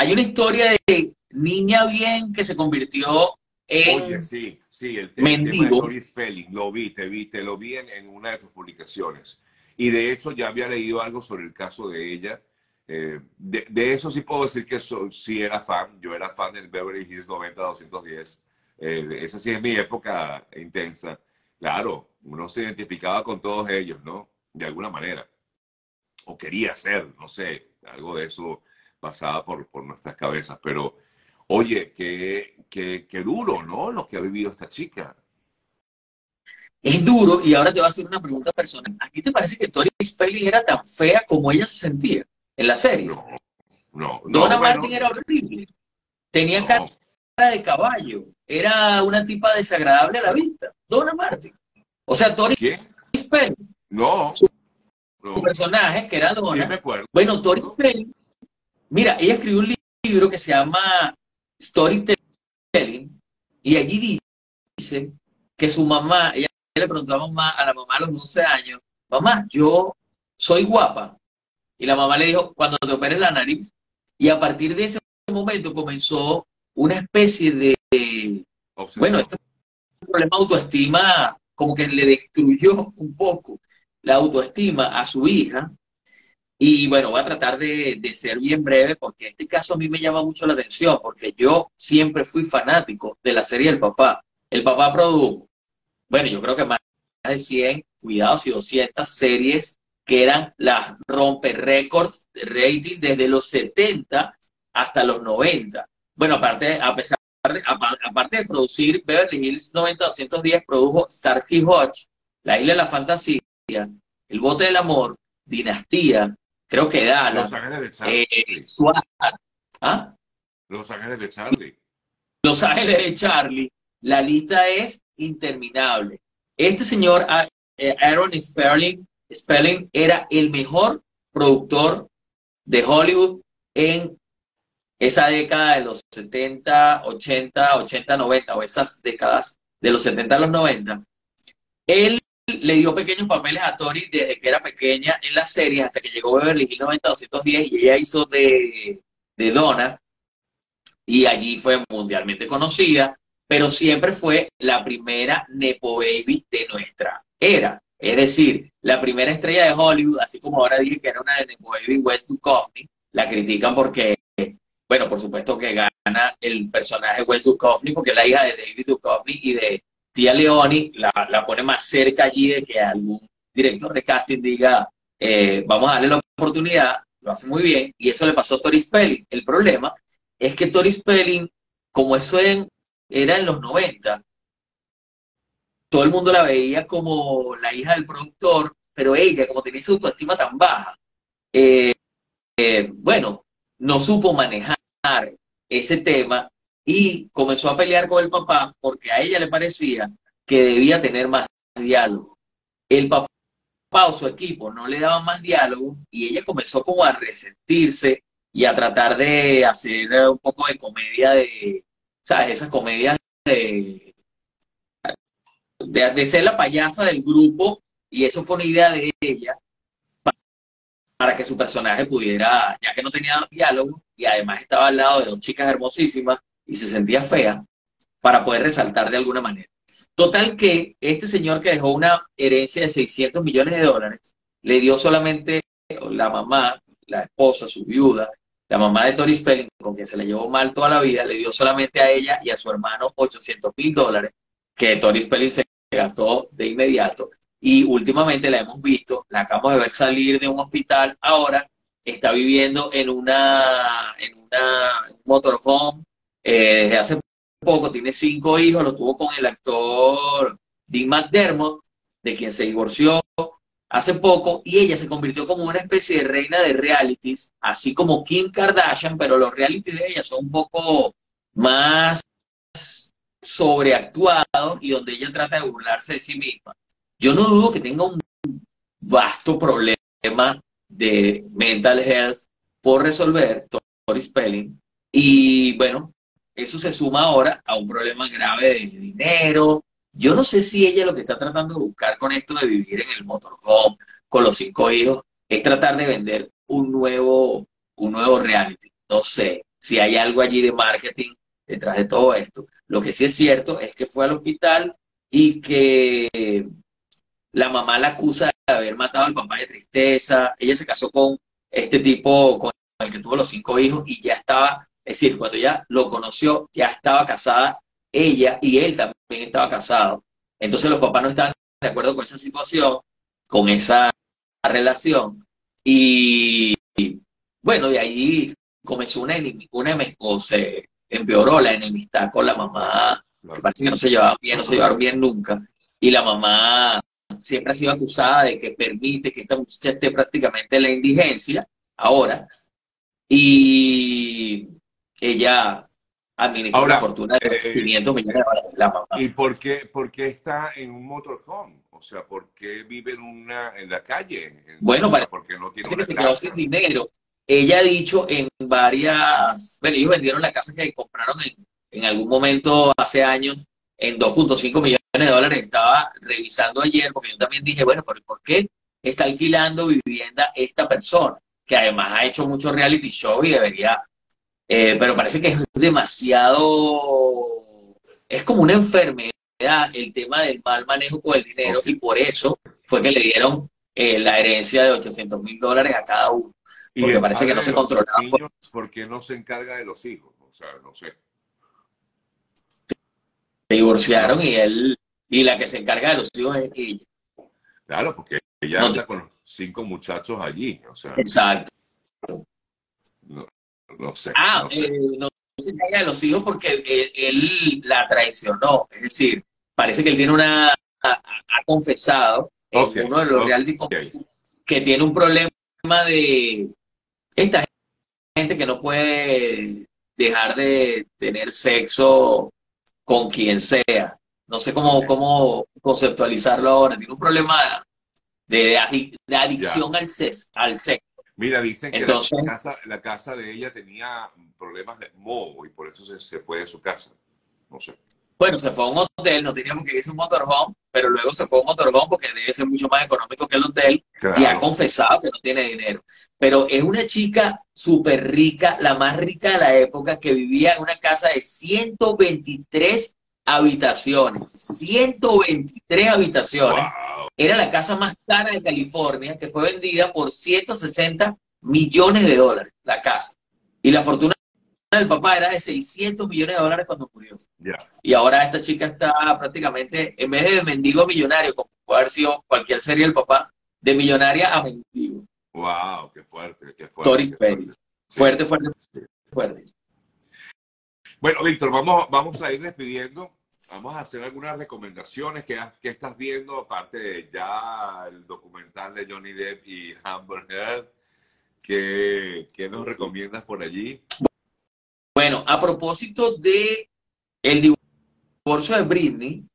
hay una historia de niña bien que se convirtió en Oye, sí, sí, el, te- el tema de mendigo. Tori Spelling, lo vi, te vi, te lo vi en, en una de tus publicaciones. Y de hecho ya había leído algo sobre el caso de ella. Eh, de, de eso sí puedo decir que so- sí era fan. Yo era fan del Beverly Hills 90-210. Eh, esa sí es mi época intensa. Claro, uno se identificaba con todos ellos, ¿no? De alguna manera. O quería ser, no sé, algo de eso pasaba por, por nuestras cabezas. Pero, oye, qué, qué, qué duro, ¿no? Lo que ha vivido esta chica. Es duro, y ahora te voy a hacer una pregunta personal. ¿A ti te parece que Tori Spelling era tan fea como ella se sentía en la serie? No, no, no. Donna bueno, Martin era horrible. Tenía no. cara de caballo. Era una tipa desagradable a la vista. Donna Martin. O sea, Tori ¿Quién? Spelling, No. su No. personaje, que era Sí, Donna. me acuerdo. Bueno, Tori Spelling, mira, ella escribió un li- libro que se llama Storytelling, y allí dice que su mamá, ella le preguntó a, mamá, a la mamá a los 12 años, mamá, yo soy guapa. Y la mamá le dijo, cuando te operes la nariz. Y a partir de ese momento comenzó una especie de, Obsesión. bueno, este problema de autoestima como que le destruyó un poco la autoestima a su hija. Y bueno, voy a tratar de, de ser bien breve porque este caso a mí me llama mucho la atención porque yo siempre fui fanático de la serie El Papá. El Papá produjo, bueno, yo creo que más de 100, cuidados y 200 series que eran las rompe récords de rating desde los 70 hasta los 90. Bueno, aparte, a pesar aparte de producir Beverly Hills 90-210, produjo Starsky Hodge, La Isla de la Fantasía, El Bote del Amor, Dinastía, creo que Los Dallas, Ángeles de Charlie. eh, ¿ah? Los Ángeles de Charlie. Los Ángeles de Charlie. La lista es interminable. Este señor, A- eh, Aaron Spelling, Spelling, era el mejor productor de Hollywood en esa década de los 70, 80, 80, 90, o esas décadas de los 70 a los 90. Él le dio pequeños papeles a Tori desde que era pequeña en las series hasta que llegó Beverly Hills 90-210 y ella hizo de, de Donna y allí fue mundialmente conocida, pero siempre fue la primera Nepo Baby de nuestra era. Es decir, la primera estrella de Hollywood, así como ahora dije que era una Nepo Baby West Duchovny, la critican porque, bueno, por supuesto que gana el personaje West Duchovny porque es la hija de David Duchovny y de Tía Leoni, la, la pone más cerca allí de que algún director de casting diga, eh, vamos a darle la oportunidad, lo hace muy bien, y eso le pasó a Tori Spelling. El problema es que Tori Spelling, como eso en- era en los 90, todo el mundo la veía como la hija del productor, pero ella, como tenía esa autoestima tan baja, eh, eh, bueno, no supo manejar ese tema y comenzó a pelear con el papá porque a ella le parecía que debía tener más diálogo. El papá o su equipo no le daban más diálogo y ella comenzó como a resentirse y a tratar de hacer un poco de comedia de, ¿sabes? Esas comedias de, de, ser la payasa del grupo y eso fue una idea de ella pa- para que su personaje pudiera, ya que no tenía diálogo y además estaba al lado de dos chicas hermosísimas y se sentía fea, para poder resaltar de alguna manera. Total que este señor que dejó una herencia de 600 millones de dólares, le dio solamente la mamá, la esposa, su viuda, la mamá de Tori Spelling, con quien se le llevó mal toda la vida, le dio solamente a ella y a su hermano 800 mil dólares, que Tori Spelling se gastó de inmediato. Y últimamente la hemos visto, la acabamos de ver salir de un hospital, ahora está viviendo en una, en una motorhome eh, desde hace poco, tiene cinco hijos, lo tuvo con el actor Dean McDermott, de quien se divorció hace poco, y ella se convirtió como una especie de reina de realities, así como Kim Kardashian, pero los realities de ella son un poco más sobreactuados y donde ella trata de burlarse de sí misma. Yo no dudo que tenga un vasto problema de mental health por resolver, Tori Spelling, y bueno, eso se suma ahora a un problema grave de dinero. Yo no sé si ella lo que está tratando de buscar con esto de vivir en el motorhome, con los cinco hijos, es tratar de vender un nuevo, un nuevo reality. No sé. si hay algo allí de marketing detrás de todo esto. Lo que sí es cierto es que fue al hospital y que la mamá la acusa de haber matado al papá de tristeza. Ella se casó con este tipo con el que tuvo los cinco hijos y ya estaba, es decir, cuando ella lo conoció, ya estaba casada ella y él también estaba casado. Entonces los papás no estaban de acuerdo con esa situación, con esa relación. Y, bueno, de ahí comenzó una, una o se empeoró la enemistad con la mamá, que parece que no se llevaban bien, no se llevaron bien nunca. Y la mamá siempre ha sido acusada de que permite que esta muchacha esté prácticamente en la indigencia ahora. Y ella administra una fortuna de 500 eh, millones de dólares la mamá. ¿Y por qué, por qué está en un motorhome? O sea, ¿por qué vive en, una, en la calle? Bueno, porque no tiene que se quedó sin dinero. Ella ha dicho en varias... Bueno, ellos vendieron la casa que compraron en, en algún momento hace años en 2.5 millones de dólares. Estaba revisando ayer, porque yo también dije, bueno, ¿por, ¿por qué está alquilando vivienda esta persona? Que además ha hecho mucho reality show y debería... Eh, pero parece que es demasiado... Es como una enfermedad el tema del mal manejo con el dinero y por eso fue que le dieron eh, la herencia de 800 mil dólares a cada uno. Porque parece que no se controlaba. ¿Por qué no se encarga de los hijos? O sea, no sé se divorciaron y él, y la que se encarga de los hijos es ella. Claro, porque ella anda con cinco muchachos allí, o sea. Exacto. No, sé. Ah, no, eh, no, se encarga de los hijos porque él, la traicionó, es decir, parece que él tiene una, ha, confesado en uno de los reality que tiene un problema de esta gente que no puede dejar de tener sexo con quien sea. No sé cómo, cómo conceptualizarlo ahora. Tiene un problema de, adicción al, al sexo. Mira, dicen que la, casa, la, casa, de ella tenía problemas de moho y por eso se, se fue de su casa. No sé. Bueno, se fue a un hotel, no teníamos que irse a un motorhome, pero luego se fue a un motorhome porque debe ser mucho más económico que el hotel y ha confesado que no tiene dinero. Pero es una chica súper rica, la más rica de la época, que vivía en una casa de 123 habitaciones. 123 habitaciones. Era la casa más cara de California, que fue vendida por 160 millones de dólares, la casa. Y la fortuna el papá era de 600 millones de dólares cuando murió. Y ahora esta chica está prácticamente, en vez de mendigo millonario, como puede haber sido cualquier serie del papá, de millonaria a mendigo. ¡Wow! ¡Qué fuerte! ¡Qué fuerte! fuerte. fuerte, fuerte, Bueno, Víctor, vamos, vamos a ir despidiendo. Vamos a hacer algunas recomendaciones que, que estás viendo, aparte de ya el documental de Johnny Depp y Amber Heard. ¿Qué, ¿Qué nos recomiendas por allí? Bueno, a propósito de el divorcio de Britney,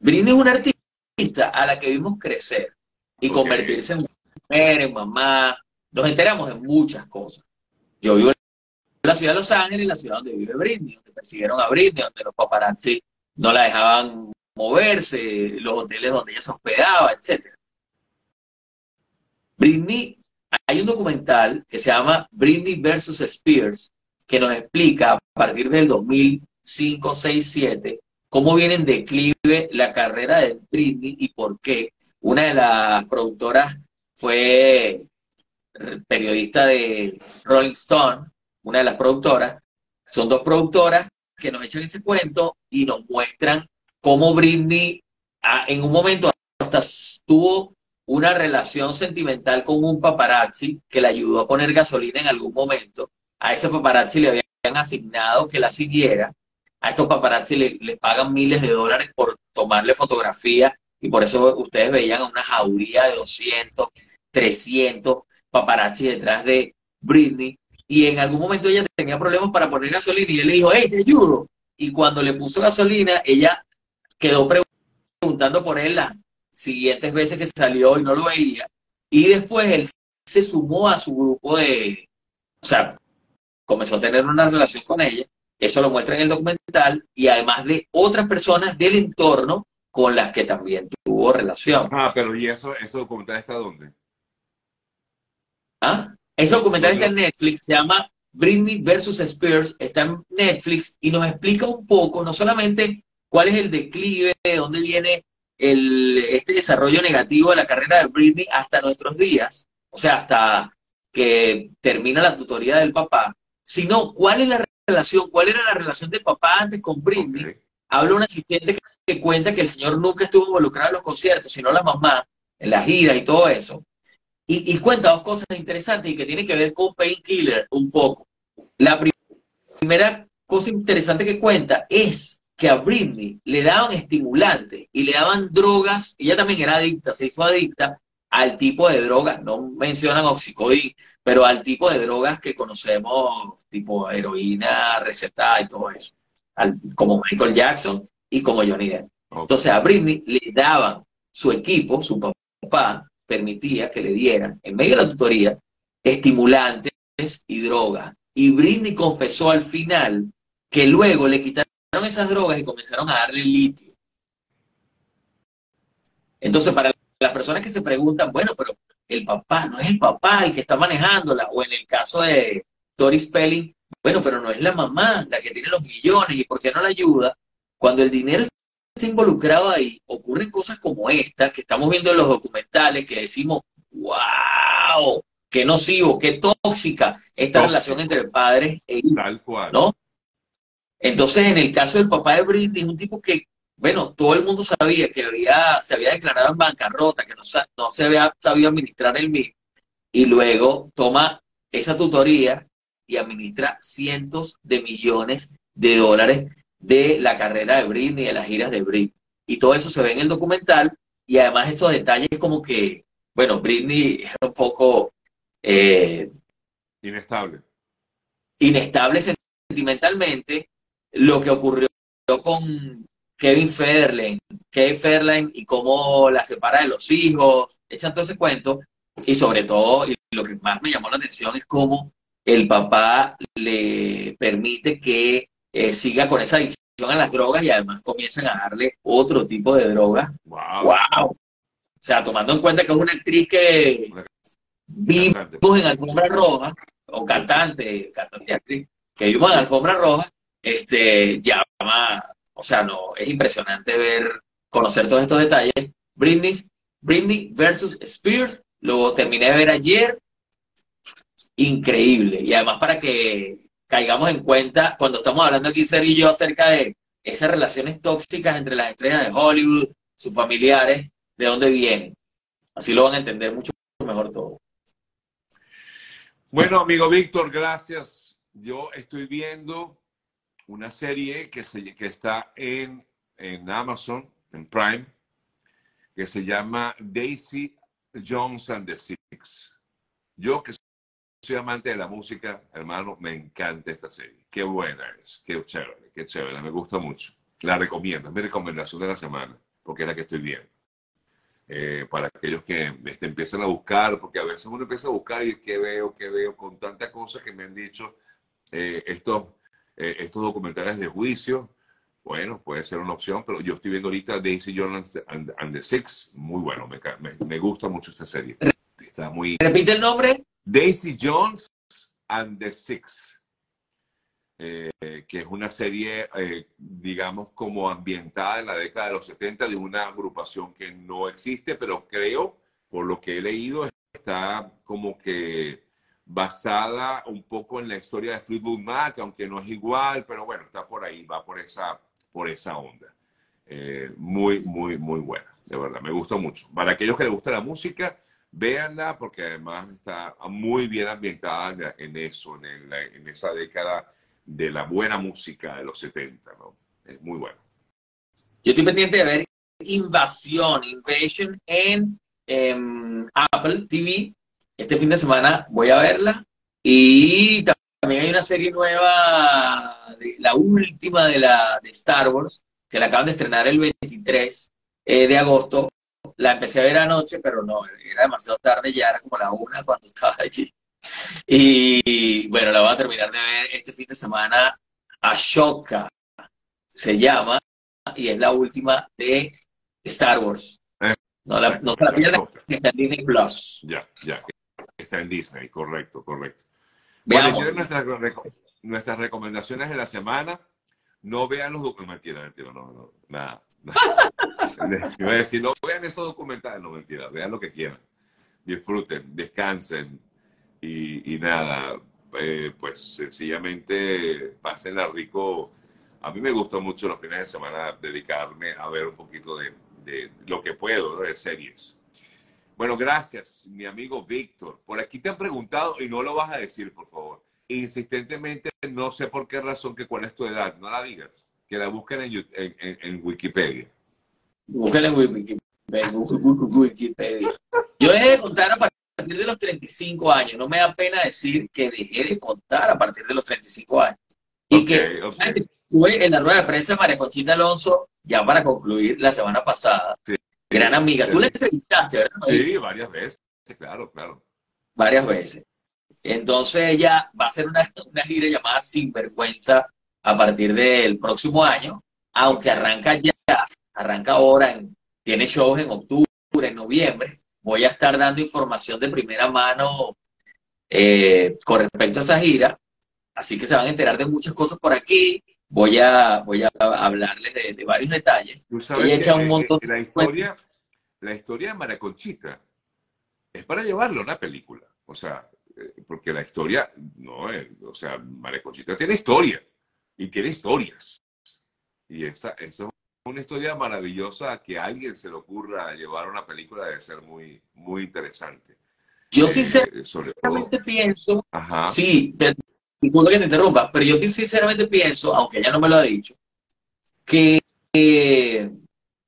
Britney es una artista a la que vimos crecer y convertirse en mujer, en mamá. Nos enteramos de muchas cosas. Yo vivo la ciudad de Los Ángeles, la ciudad donde vive Britney, donde persiguieron a Britney, donde los paparazzi no la dejaban moverse, los hoteles donde ella se hospedaba, etc. Britney hay un documental que se llama Britney versus Spears, que nos explica a partir del 2005, 6, 7, cómo viene en declive la carrera de Britney y por qué. Una de las productoras fue periodista de Rolling Stone, una de las productoras. Son dos productoras que nos echan ese cuento y nos muestran cómo Britney en un momento hasta tuvo una relación sentimental con un paparazzi que le ayudó a poner gasolina en algún momento. A ese paparazzi le habían asignado que la siguiera. A estos paparazzi le, les pagan miles de dólares por tomarle fotografía y por eso ustedes veían a una jauría de 200, 300 paparazzi detrás de Britney. Y en algún momento ella tenía problemas para poner gasolina y él le dijo, hey, te ayudo. Y cuando le puso gasolina, ella quedó preguntando por él las siguientes veces que salió y no lo veía. Y después él se sumó a su grupo de, o sea, comenzó a tener una relación con ella. Eso lo muestra en el documental y además de otras personas del entorno con las que también tuvo relación. Ah, pero ¿y eso, ese documental está dónde? ¿Ah? Ese documental está en Netflix, se llama Britney versus Spears, está en Netflix y nos explica un poco, no solamente cuál es el declive, de dónde viene el, este desarrollo negativo de la carrera de Britney hasta nuestros días, o sea, hasta que termina la tutoría del papá, sino cuál es la relación, cuál era la relación del papá antes con Britney. Habla un asistente que cuenta que el señor nunca estuvo involucrado en los conciertos, sino la mamá, en las giras y todo eso. Y, cuenta dos cosas interesantes y que tienen que ver con Painkiller un poco. La primera cosa interesante que cuenta es que a Britney le daban estimulantes y le daban drogas, ella también era adicta, se hizo adicta al tipo de drogas, no mencionan oxicodín, pero al tipo de drogas que conocemos, tipo heroína, recetada y todo eso, como Michael Jackson y como Johnny Depp. Entonces a Britney le daban su equipo, su papá, permitía que le dieran, en medio de la tutoría, estimulantes y drogas. Y Britney confesó al final que luego le quitaron esas drogas y comenzaron a darle litio. Entonces, para las personas que se preguntan, bueno, pero el papá, no es el papá el que está manejándola, o en el caso de Tori Spelling, bueno, pero no es la mamá la que tiene los millones, ¿y por qué no la ayuda? Cuando el dinero está involucrado ahí, ocurren cosas como esta, que estamos viendo en los documentales, que decimos, wow, qué nocivo, qué tóxica esta relación entre padres e hijos, Tal cual. ¿no? Entonces, en el caso del papá de Britney, un tipo que, bueno, todo el mundo sabía que había, se había declarado en bancarrota, que no, no se había sabido administrar el mismo, y luego toma esa tutoría y administra cientos de millones de dólares de la carrera de Britney, de las giras de Britney. Y todo eso se ve en el documental y además estos detalles como que, bueno, Britney era un poco... Eh, inestable. Inestable sentimentalmente. Lo que ocurrió con Kevin Federline, Kevin Federline y cómo la separa de los hijos, echan todo ese cuento. Y sobre todo, y lo que más me llamó la atención es cómo el papá le permite que eh, siga con esa adicción a las drogas y además comiencen a darle otro tipo de droga. Wow. O sea, tomando en cuenta que es una actriz que vimos en Alfombra Roja, o cantante, cantante y actriz, que vimos en Alfombra Roja, este, llama, o sea, no, es impresionante ver, conocer todos estos detalles. Britney, Britney versus Spears, lo terminé de ver ayer, increíble. Y además para que caigamos en cuenta cuando estamos hablando aquí, Ser y yo, acerca de esas relaciones tóxicas entre las estrellas de Hollywood, sus familiares, de dónde vienen. Así lo van a entender mucho mejor todo. Bueno, amigo Víctor, gracias. Yo estoy viendo una serie que, se, que está en, en Amazon, en Prime, que se llama Daisy Jones and the Six. Yo que soy amante de la música, hermano, me encanta esta serie. Qué buena es, qué chévere, qué chévere, me gusta mucho. La recomiendo, es mi recomendación de la semana, porque es la que estoy viendo. Eh, para aquellos que este, empiezan a buscar, porque a veces uno empieza a buscar y qué veo, qué veo, con tantas cosas que me han dicho eh, estos, eh, estos documentales de juicio. Bueno, puede ser una opción, pero yo estoy viendo ahorita Daisy Jones and, the Six, muy bueno, me, me, me gusta mucho esta serie. Está muy... ¿Repite el nombre? Daisy Jones and the Six, eh, que es una serie, eh, digamos, como ambientada en la década de los 70 de una agrupación que no existe, pero creo, por lo que he leído, está como que basada un poco en la historia de Fleetwood Mac, aunque no es igual, pero bueno, está por ahí, va por esa, por esa onda. Eh, muy, muy, muy buena, de verdad, me gusta mucho. Para aquellos que les gusta la música, Véanla porque además está muy bien ambientada en eso, en, esa década de la buena música de los 70, ¿no? Es muy bueno. Yo estoy pendiente de ver Invasión, Invasion en em, Apple TV. Este fin de semana voy a verla. Y también hay una serie nueva, la última de, la, de Star Wars, que la acaban de estrenar el 23 eh, de agosto, la empecé a ver anoche, pero no, era demasiado tarde, ya era como la una cuando estaba allí. Y bueno, la voy a terminar de ver este fin de semana. Ashoka se llama y es la última de Star Wars. Eh, no, la, no se la pierdan, está en Disney Plus. Ya, ya, está en Disney, correcto, correcto. Veamos. nuestras, nuestras recomendaciones de la semana. No vean los documentales. Mentira, mentira, no, no, nada. Iba a decir, no vean esos documentales, no mentira, vean lo que quieran. Disfruten, descansen y, y nada, eh, pues sencillamente pásenla rico. A mí me gusta mucho los fines de semana dedicarme a ver un poquito de, de lo que puedo, de series. Bueno, gracias, mi amigo Víctor. Por aquí te han preguntado y no lo vas a decir, por favor. Insistentemente, no sé por qué razón, que cuál es tu edad. No la digas. Que la busquen en, en, en Wikipedia. En Wikipedia. Yo dejé de contar a partir de los 35 años. No me da pena decir que dejé de contar a partir de los 35 años. Y que estuve en la rueda de prensa de María Conchita Alonso, ya para concluir, la semana pasada. Sí gran amiga. Tú la entrevistaste, ¿verdad? Sí, varias veces, claro, claro. Varias veces. Entonces ella va a hacer una, una gira llamada Sinvergüenza a partir del próximo año, aunque arranca ya, arranca ahora, tiene shows en octubre, en noviembre. Voy a estar dando información de primera mano eh, con respecto a esa gira, así que se van a enterar de muchas cosas por aquí voy a, voy a hablarles de, varios detalles. Tú sabes que, un montón la, historia, la historia de Maraconchita es para llevarlo a una película. O sea, eh, porque la historia, no, eh, o sea, Maraconchita tiene historia y tiene historias. Y esa, esa es una historia maravillosa que a alguien se le ocurra llevar una película debe ser muy, muy interesante. Yo eh, sinceramente pienso, sí, disculpa que te interrumpa, pero yo sinceramente pienso, aunque ella no me lo ha dicho, que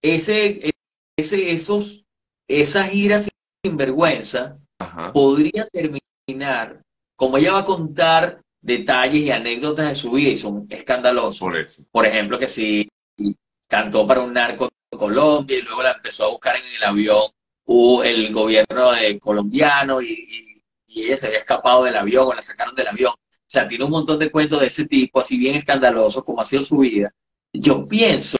ese, ese, esos, esas giras sin vergüenza podría terminar, como ella va a contar detalles y anécdotas de su vida y son escandalosos. Por, ejemplo, que si cantó para un narco en Colombia y luego la empezó a buscar en el avión el gobierno colombiano y, y ella se había escapado del avión o la sacaron del avión. O sea, tiene un montón de cuentos de ese tipo, así bien escandalosos como ha sido su vida. Yo pienso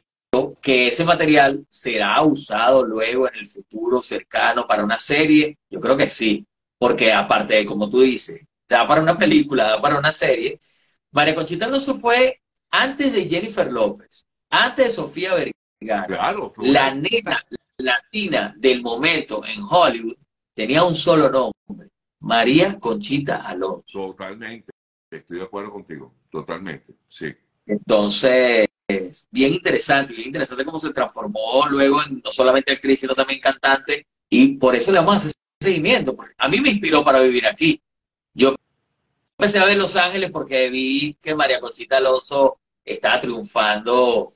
que ese material será usado luego en el futuro cercano para una serie. Yo creo que sí, porque aparte de, como tú dices, da para una película, da para una serie. María Conchita Alonso fue antes de Jennifer López, antes de Sofía Vergara. Claro, la nena latina del momento en Hollywood tenía un solo nombre, María Conchita Alonso. Totalmente. Estoy de acuerdo contigo, totalmente, sí. Entonces, bien interesante, bien interesante cómo se transformó luego en no solamente actriz, sino también cantante, y por eso le vamos a hacer seguimiento. A mí me inspiró para vivir aquí. Yo empecé a ver Los Ángeles porque vi que María Conchita Alonso estaba triunfando,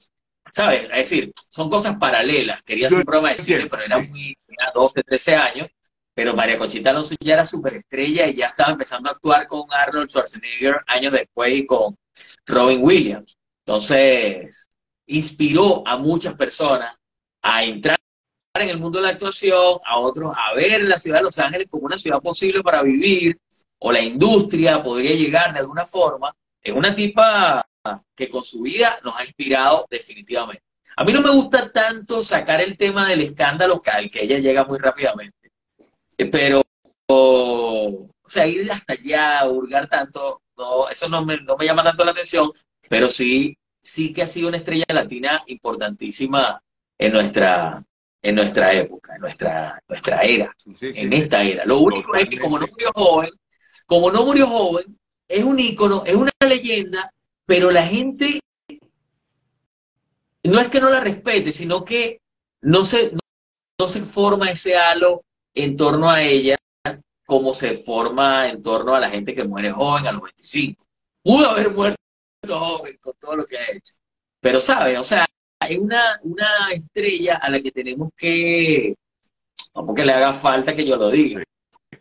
¿sabes? Es decir, son cosas paralelas. Quería hacer un programa de cine, pero era muy, tenía 12, 13 años, pero María Conchita Alonso ya era superestrella y ya estaba empezando a actuar con Arnold Schwarzenegger años después y con Robin Williams. Entonces, inspiró a muchas personas a entrar en el mundo de la actuación, a otros a ver la ciudad de Los Ángeles como una ciudad posible para vivir, o la industria podría llegar de alguna forma. Es una tipa que con su vida nos ha inspirado definitivamente. A mí no me gusta tanto sacar el tema del escándalo al que ella llega muy rápidamente pero, o sea, ir hasta allá, hurgar tanto, no, eso no me, no me llama tanto la atención, pero sí, sí que ha sido una estrella latina importantísima en nuestra, en nuestra época, en nuestra, nuestra era, en esta era. Lo único es que como no murió joven, como no murió joven, es un ícono, es una leyenda, pero la gente no es que no la respete, sino que no se, no se forma ese halo en torno a ella como se forma en torno a la gente que muere joven a los 25. Pudo haber muerto joven con todo lo que ha hecho. Pero, ¿sabes? O sea, hay una, una estrella a la que tenemos que, porque le haga falta que yo lo diga,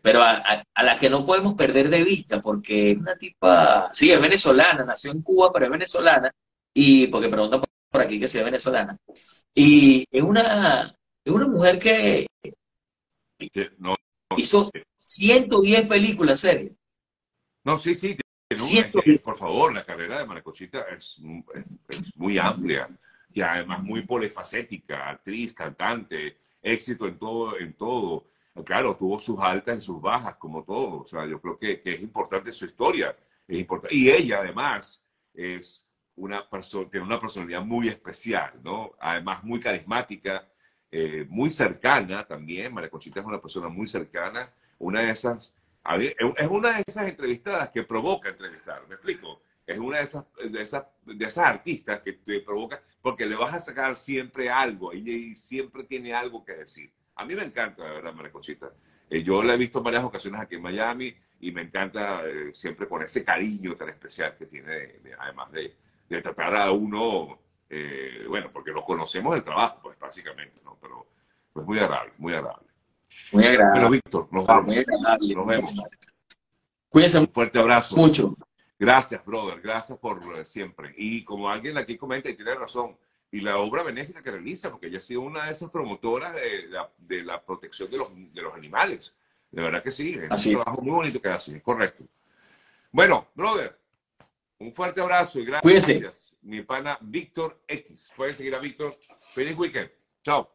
pero a, la que no podemos perder de vista, porque es una tipa, sí, es venezolana, nació en Cuba, pero es venezolana, y porque pregunta por aquí que si es venezolana, y es una, es una mujer que no, hizo 110 películas series. No, sí, sí. por favor, la carrera de Maracochita es, es, muy amplia y además muy polifacética, actriz, cantante, éxito en todo, en todo. Claro, tuvo sus altas y sus bajas, como todo. O sea, yo creo que, es importante su historia. Es importante. Y ella, además, es una persona, tiene una personalidad muy especial, ¿no? Además, muy carismática, eh, muy cercana también. María Conchita es una persona muy cercana. Una de esas, es una de esas entrevistadas que provoca entrevistar, ¿me explico? Es una de esas, de esas, de esas artistas que te provoca, porque le vas a sacar siempre algo, y siempre tiene algo que decir. A mí me encanta, la verdad, María Conchita. Eh, yo la he visto en varias ocasiones aquí en Miami y me encanta eh, siempre con ese cariño tan especial que tiene, además de, de, tratar a uno, eh, bueno, porque lo conocemos del trabajo, pues básicamente, ¿no? Pero pues muy agradable, muy agradable. Muy agradable. Bueno, Víctor, nos vemos. Muy agradable. Nos vemos. Cuídense. Un fuerte abrazo. Mucho. Gracias, brother. Gracias por siempre. Y como alguien aquí comenta y tiene razón, y la obra benéfica que realiza, porque ella ha sido una de esas promotoras de la, de la protección de los, de los, animales. De verdad que sí, es un trabajo muy bonito que hace, es correcto. Bueno, brother, un fuerte abrazo y gracias. Cuídense. Mi pana Víctor X. Pueden seguir a Víctor. Feliz weekend. Chao.